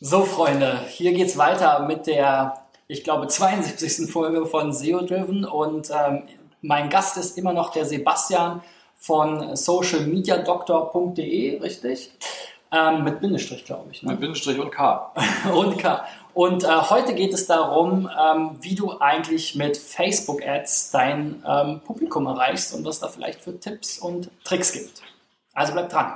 So, Freunde, hier geht's weiter mit der, ich glaube, 72. Folge von SEO Driven und ähm, mein Gast ist immer noch der Sebastian von socialmediadoktor.de, richtig? Ähm, mit Bindestrich, glaube ich. Ne? Mit Bindestrich und K. und K. Und äh, heute geht es darum, ähm, wie du eigentlich mit Facebook-Ads dein ähm, Publikum erreichst und was da vielleicht für Tipps und Tricks gibt. Also bleib dran.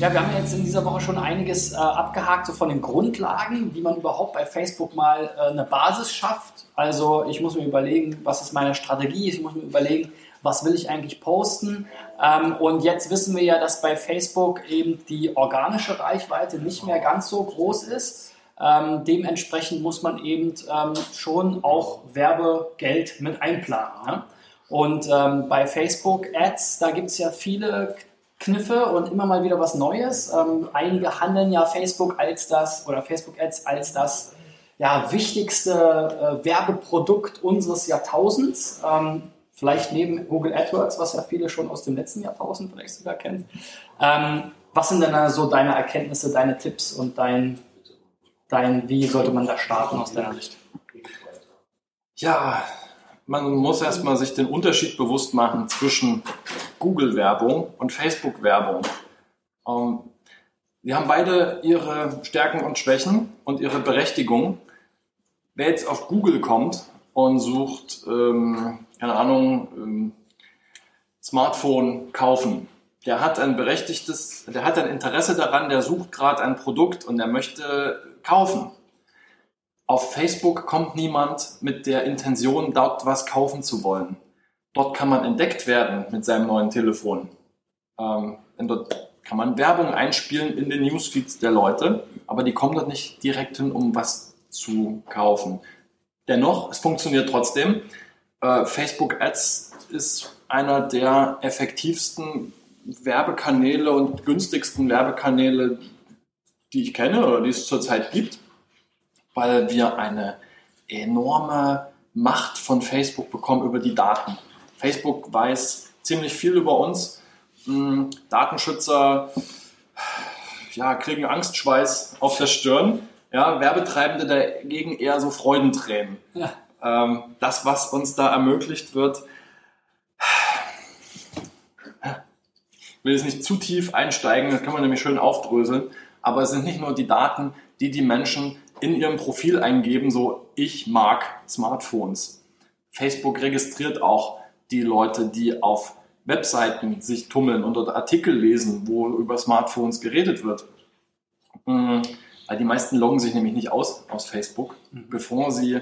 Ja, wir haben jetzt in dieser Woche schon einiges äh, abgehakt, so von den Grundlagen, wie man überhaupt bei Facebook mal äh, eine Basis schafft. Also ich muss mir überlegen, was ist meine Strategie, ich muss mir überlegen, was will ich eigentlich posten. Ähm, und jetzt wissen wir ja, dass bei Facebook eben die organische Reichweite nicht mehr ganz so groß ist. Ähm, dementsprechend muss man eben ähm, schon auch Werbegeld mit einplanen. Ne? Und ähm, bei Facebook Ads, da gibt es ja viele Kniffe und immer mal wieder was Neues. Ähm, einige handeln ja Facebook als das oder Facebook Ads als das ja, wichtigste äh, Werbeprodukt unseres Jahrtausends. Ähm, vielleicht neben Google AdWords, was ja viele schon aus dem letzten Jahrtausend vielleicht sogar kennen. Ähm, was sind denn so deine Erkenntnisse, deine Tipps und dein, dein, wie sollte man da starten aus deiner Sicht? Ja, man muss erstmal sich den Unterschied bewusst machen zwischen Google-Werbung und Facebook-Werbung. Ähm, die haben beide ihre Stärken und Schwächen und ihre Berechtigung. Wer jetzt auf Google kommt und sucht, ähm, keine Ahnung, ähm, Smartphone kaufen, der hat ein berechtigtes, der hat ein Interesse daran, der sucht gerade ein Produkt und der möchte kaufen. Auf Facebook kommt niemand mit der Intention, dort was kaufen zu wollen. Dort kann man entdeckt werden mit seinem neuen Telefon. Ähm, dort kann man Werbung einspielen in den Newsfeeds der Leute, aber die kommen dort nicht direkt hin, um was zu kaufen. Dennoch, es funktioniert trotzdem. Äh, Facebook Ads ist einer der effektivsten Werbekanäle und günstigsten Werbekanäle, die ich kenne oder die es zurzeit gibt weil wir eine enorme Macht von Facebook bekommen über die Daten. Facebook weiß ziemlich viel über uns. Hm, Datenschützer ja, kriegen Angstschweiß auf der Stirn. Ja, Werbetreibende dagegen eher so Freudentränen. Ja. Ähm, das, was uns da ermöglicht wird, ich will jetzt nicht zu tief einsteigen, das kann man nämlich schön aufdröseln, aber es sind nicht nur die Daten, die die Menschen in ihrem Profil eingeben, so ich mag Smartphones. Facebook registriert auch die Leute, die auf Webseiten sich tummeln und dort Artikel lesen, wo über Smartphones geredet wird. Mhm. Die meisten loggen sich nämlich nicht aus aus Facebook. Mhm. Bevor sie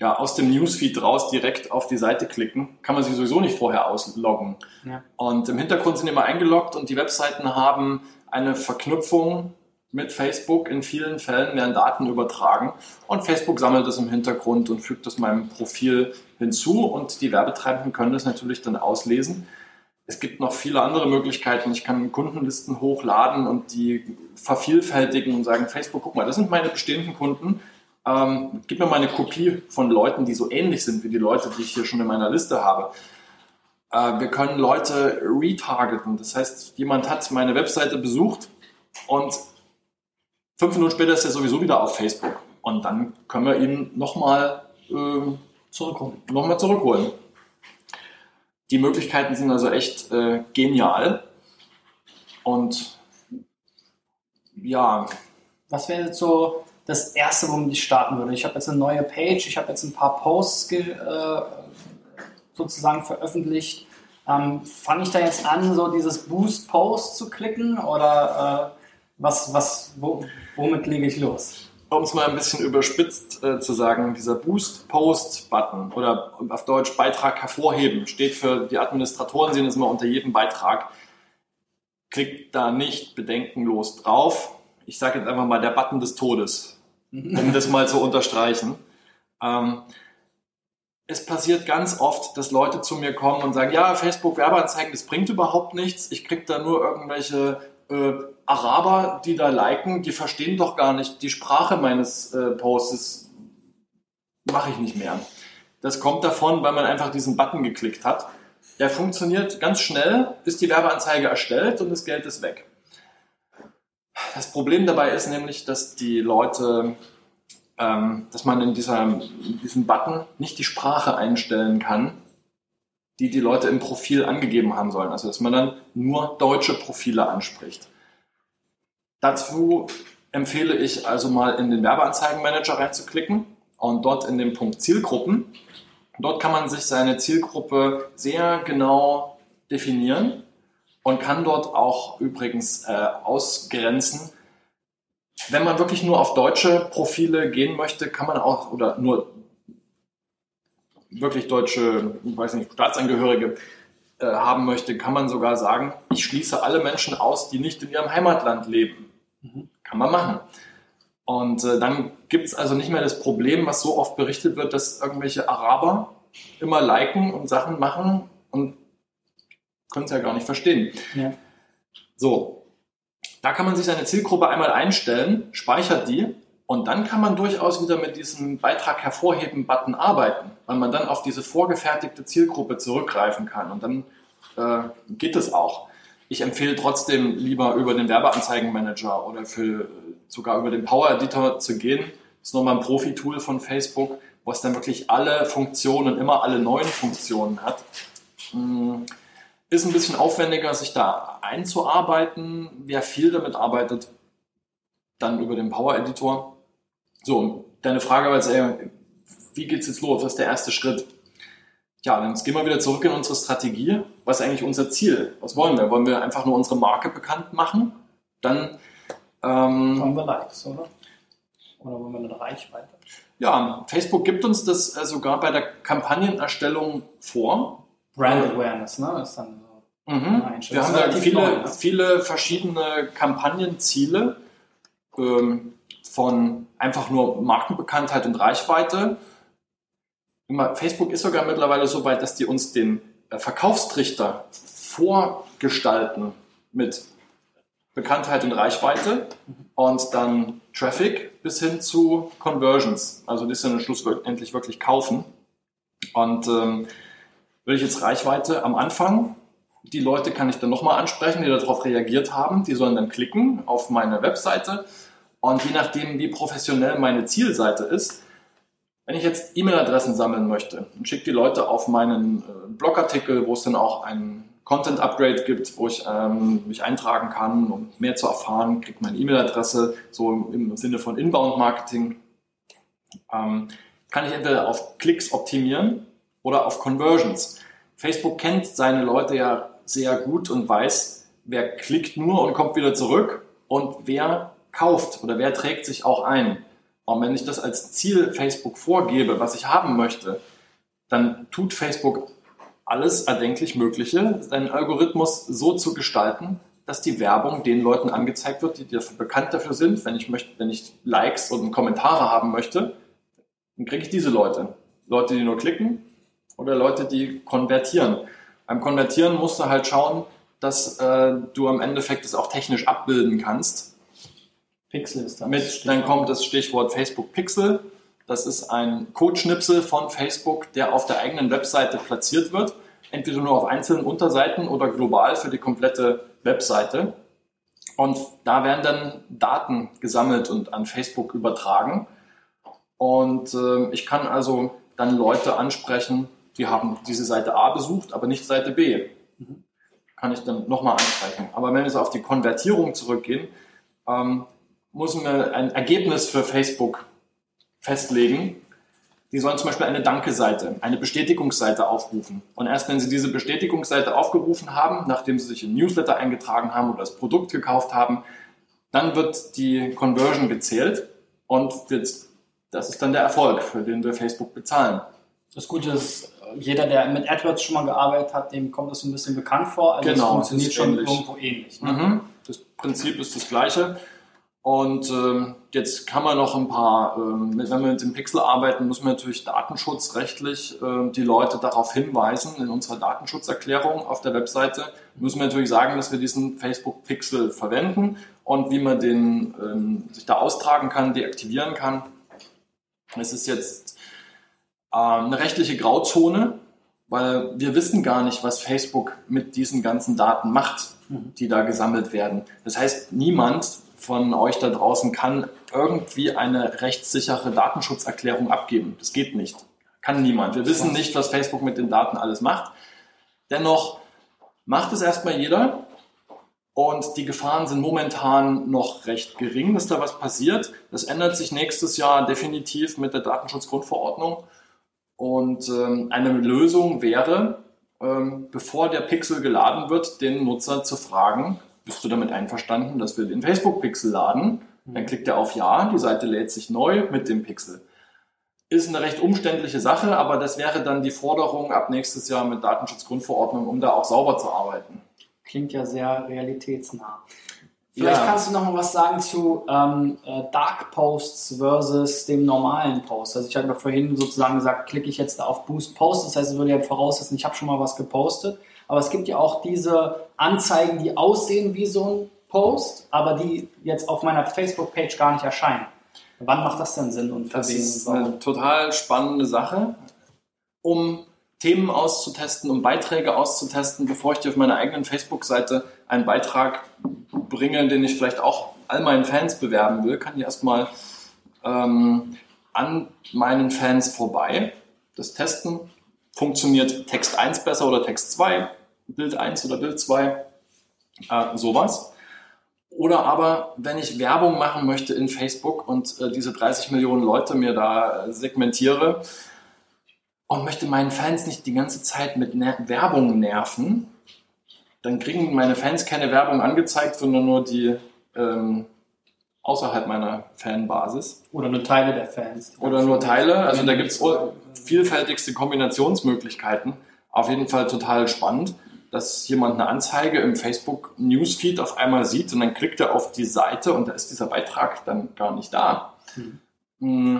ja, aus dem Newsfeed raus direkt auf die Seite klicken, kann man sich sowieso nicht vorher ausloggen. Ja. Und im Hintergrund sind immer eingeloggt und die Webseiten haben eine Verknüpfung mit Facebook. In vielen Fällen werden Daten übertragen und Facebook sammelt das im Hintergrund und fügt das meinem Profil hinzu und die Werbetreibenden können das natürlich dann auslesen. Es gibt noch viele andere Möglichkeiten. Ich kann Kundenlisten hochladen und die vervielfältigen und sagen, Facebook, guck mal, das sind meine bestehenden Kunden. Ähm, gib mir mal eine Kopie von Leuten, die so ähnlich sind wie die Leute, die ich hier schon in meiner Liste habe. Äh, wir können Leute retargeten. Das heißt, jemand hat meine Webseite besucht und Fünf Minuten später ist er sowieso wieder auf Facebook. Und dann können wir ihn nochmal äh, zurückholen. Noch zurückholen. Die Möglichkeiten sind also echt äh, genial. Und ja. Was wäre jetzt so das Erste, womit ich starten würde? Ich habe jetzt eine neue Page, ich habe jetzt ein paar Posts äh, sozusagen veröffentlicht. Ähm, Fange ich da jetzt an, so dieses Boost Post zu klicken oder äh, was, was, wo, womit lege ich los? Um es mal ein bisschen überspitzt äh, zu sagen, dieser Boost-Post-Button oder auf Deutsch Beitrag hervorheben steht für die Administratoren, sehen es mal unter jedem Beitrag. Klickt da nicht bedenkenlos drauf. Ich sage jetzt einfach mal der Button des Todes, um das mal zu unterstreichen. Ähm, es passiert ganz oft, dass Leute zu mir kommen und sagen, ja, Facebook Werbeanzeigen, das bringt überhaupt nichts. Ich kriege da nur irgendwelche äh, Araber, die da liken, die verstehen doch gar nicht die Sprache meines äh, Posts. Mache ich nicht mehr. Das kommt davon, weil man einfach diesen Button geklickt hat. Der funktioniert ganz schnell, ist die Werbeanzeige erstellt und das Geld ist weg. Das Problem dabei ist nämlich, dass die Leute, ähm, dass man in, dieser, in diesem Button nicht die Sprache einstellen kann, die die Leute im Profil angegeben haben sollen. Also dass man dann nur deutsche Profile anspricht. Dazu empfehle ich also mal in den Werbeanzeigenmanager reinzuklicken und dort in den Punkt Zielgruppen. Dort kann man sich seine Zielgruppe sehr genau definieren und kann dort auch übrigens äh, ausgrenzen. Wenn man wirklich nur auf deutsche Profile gehen möchte, kann man auch, oder nur wirklich deutsche, ich weiß nicht, Staatsangehörige äh, haben möchte, kann man sogar sagen, ich schließe alle Menschen aus, die nicht in ihrem Heimatland leben. Mhm. Kann man machen. Und äh, dann gibt es also nicht mehr das Problem, was so oft berichtet wird, dass irgendwelche Araber immer liken und Sachen machen und können es ja gar nicht verstehen. Ja. So, da kann man sich seine Zielgruppe einmal einstellen, speichert die und dann kann man durchaus wieder mit diesem Beitrag hervorheben Button arbeiten, weil man dann auf diese vorgefertigte Zielgruppe zurückgreifen kann und dann äh, geht es auch. Ich empfehle trotzdem lieber über den Werbeanzeigenmanager oder für, sogar über den Power Editor zu gehen. Das ist nochmal ein Profi-Tool von Facebook, was dann wirklich alle Funktionen, immer alle neuen Funktionen hat. Hm, ist ein bisschen aufwendiger, sich da einzuarbeiten. Wer viel damit arbeitet, dann über den Power Editor. So, deine Frage war jetzt eher, wie geht's jetzt los? Was ist der erste Schritt? Ja, dann gehen wir wieder zurück in unsere Strategie. Was ist eigentlich unser Ziel? Was wollen wir? Wollen wir einfach nur unsere Marke bekannt machen? Dann ähm, wollen wir Likes, oder? Oder wollen wir eine Reichweite? Ja, Facebook gibt uns das äh, sogar bei der Kampagnenerstellung vor. Brand Awareness, ne? Ist dann so mhm. Wir haben da viele, neu, ne? viele verschiedene Kampagnenziele ähm, von einfach nur Markenbekanntheit und Reichweite. Facebook ist sogar mittlerweile so weit, dass die uns den äh, Verkaufstrichter vorgestalten mit Bekanntheit und Reichweite und dann Traffic bis hin zu Conversions. Also die dann schlussendlich wirklich kaufen. Und ähm, will ich jetzt Reichweite am Anfang. Die Leute kann ich dann nochmal ansprechen, die darauf reagiert haben. Die sollen dann klicken auf meine Webseite. Und je nachdem, wie professionell meine Zielseite ist, wenn ich jetzt E-Mail-Adressen sammeln möchte und schicke die Leute auf meinen äh, Blogartikel, wo es dann auch ein Content-Upgrade gibt, wo ich ähm, mich eintragen kann, um mehr zu erfahren, kriegt meine E-Mail-Adresse, so im, Sinne von Inbound-Marketing, ähm, kann ich entweder auf Klicks optimieren oder auf Conversions. Facebook kennt seine Leute ja sehr gut und weiß, wer klickt nur und kommt wieder zurück und wer kauft oder wer trägt sich auch ein. Und wenn ich das als Ziel Facebook vorgebe, was ich haben möchte, dann tut Facebook alles erdenklich Mögliche, seinen Algorithmus so zu gestalten, dass die Werbung den Leuten angezeigt wird, die dafür bekannt dafür sind. Wenn ich möchte, wenn ich Likes und Kommentare haben möchte, dann kriege ich diese Leute. Leute, die nur klicken oder Leute, die konvertieren. Beim Konvertieren musst du halt schauen, dass äh, du am Endeffekt es auch technisch abbilden kannst. Pixel ist das. Mit, dann kommt das Stichwort Facebook Pixel. Das ist ein Codeschnipsel von Facebook, der auf der eigenen Webseite platziert wird. Entweder nur auf einzelnen Unterseiten oder global für die komplette Webseite. Und da werden dann Daten gesammelt und an Facebook übertragen. Und äh, ich kann also dann Leute ansprechen, die haben diese Seite A besucht, aber nicht Seite B. Mhm. Kann ich dann nochmal ansprechen. Aber wenn wir jetzt auf die Konvertierung zurückgehen, ähm, müssen wir ein Ergebnis für Facebook festlegen. Die sollen zum Beispiel eine Danke-Seite, eine Bestätigungsseite aufrufen. Und erst wenn sie diese Bestätigungsseite aufgerufen haben, nachdem sie sich in Newsletter eingetragen haben oder das Produkt gekauft haben, dann wird die Conversion gezählt und das ist dann der Erfolg, für den wir Facebook bezahlen. Das Gute ist, jeder, der mit AdWords schon mal gearbeitet hat, dem kommt das ein bisschen bekannt vor. Also genau, das funktioniert schon irgendwo ähnlich. Ne? Mhm. Das Prinzip ist das gleiche. Und ähm, jetzt kann man noch ein paar, ähm, wenn wir mit dem Pixel arbeiten, müssen wir natürlich datenschutzrechtlich äh, die Leute darauf hinweisen. In unserer Datenschutzerklärung auf der Webseite müssen wir natürlich sagen, dass wir diesen Facebook Pixel verwenden und wie man den ähm, sich da austragen kann, deaktivieren kann. Es ist jetzt ähm, eine rechtliche Grauzone, weil wir wissen gar nicht, was Facebook mit diesen ganzen Daten macht, mhm. die da gesammelt werden. Das heißt, niemand von euch da draußen kann irgendwie eine rechtssichere Datenschutzerklärung abgeben. Das geht nicht. Kann niemand. Wir wissen nicht, was Facebook mit den Daten alles macht. Dennoch macht es erstmal jeder. Und die Gefahren sind momentan noch recht gering, dass da was passiert. Das ändert sich nächstes Jahr definitiv mit der Datenschutzgrundverordnung. Und ähm, eine Lösung wäre, ähm, bevor der Pixel geladen wird, den Nutzer zu fragen, bist du damit einverstanden, dass wir den Facebook-Pixel laden? Dann klickt er auf Ja, die Seite lädt sich neu mit dem Pixel. Ist eine recht umständliche Sache, aber das wäre dann die Forderung ab nächstes Jahr mit Datenschutzgrundverordnung, um da auch sauber zu arbeiten. Klingt ja sehr realitätsnah. Vielleicht ja. kannst du noch mal was sagen zu ähm, äh, Dark Posts versus dem normalen Post. Also ich ja vorhin sozusagen gesagt, klicke ich jetzt da auf Boost Post, das heißt, es würde ja voraussetzen, ich habe schon mal was gepostet. Aber es gibt ja auch diese Anzeigen, die aussehen wie so ein Post, aber die jetzt auf meiner Facebook-Page gar nicht erscheinen. Wann macht das denn Sinn und für Das ist eine total spannende Sache, um Themen auszutesten, um Beiträge auszutesten, bevor ich dir auf meiner eigenen Facebook-Seite einen Beitrag bringe, den ich vielleicht auch all meinen Fans bewerben will, kann ich erstmal ähm, an meinen Fans vorbei das testen. Funktioniert Text 1 besser oder Text 2, Bild 1 oder Bild 2, äh, sowas. Oder aber, wenn ich Werbung machen möchte in Facebook und äh, diese 30 Millionen Leute mir da äh, segmentiere und möchte meinen Fans nicht die ganze Zeit mit Ner Werbung nerven, dann kriegen meine Fans keine Werbung angezeigt, sondern nur die ähm, außerhalb meiner Fanbasis. Oder nur Teile der Fans. Oder nur Teile. Also da gibt es vielfältigste Kombinationsmöglichkeiten. Auf jeden Fall total spannend dass jemand eine Anzeige im Facebook Newsfeed auf einmal sieht und dann klickt er auf die Seite und da ist dieser Beitrag dann gar nicht da. Mhm.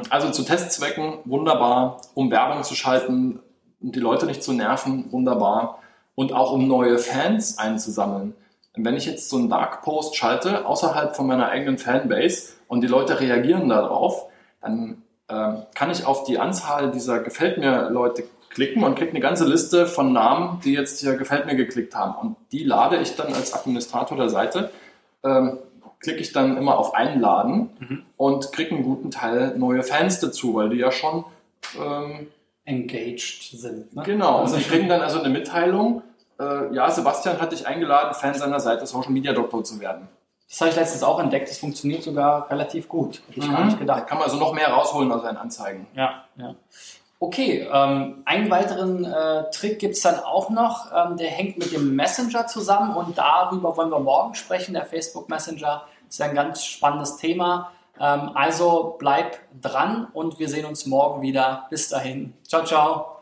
Also zu Testzwecken wunderbar, um Werbung zu schalten, um die Leute nicht zu nerven, wunderbar und auch um neue Fans einzusammeln. wenn ich jetzt so einen Dark Post schalte außerhalb von meiner eigenen Fanbase und die Leute reagieren darauf, dann äh, kann ich auf die Anzahl dieser Gefällt mir Leute klicken und kriege eine ganze Liste von Namen, die jetzt hier gefällt mir geklickt haben. Und die lade ich dann als Administrator der Seite, ähm, klicke ich dann immer auf Einladen mhm. und kriege einen guten Teil neue Fans dazu, weil die ja schon ähm, engaged sind. Ne? Genau, also und die kriegen dann also eine Mitteilung, äh, ja, Sebastian hat dich eingeladen, Fan seiner Seite Social Media Doktor zu werden. Das habe ich letztens auch entdeckt, das funktioniert sogar relativ gut. Hätte ich mhm. gar nicht gedacht. Da kann man also noch mehr rausholen aus seinen Anzeigen. Ja, ja. Okay, ähm, einen weiteren äh, Trick gibt's dann auch noch, ähm, der hängt mit dem Messenger zusammen und darüber wollen wir morgen sprechen. Der Facebook Messenger ist ein ganz spannendes Thema. Ähm, also bleib dran und wir sehen uns morgen wieder. Bis dahin. Ciao, ciao.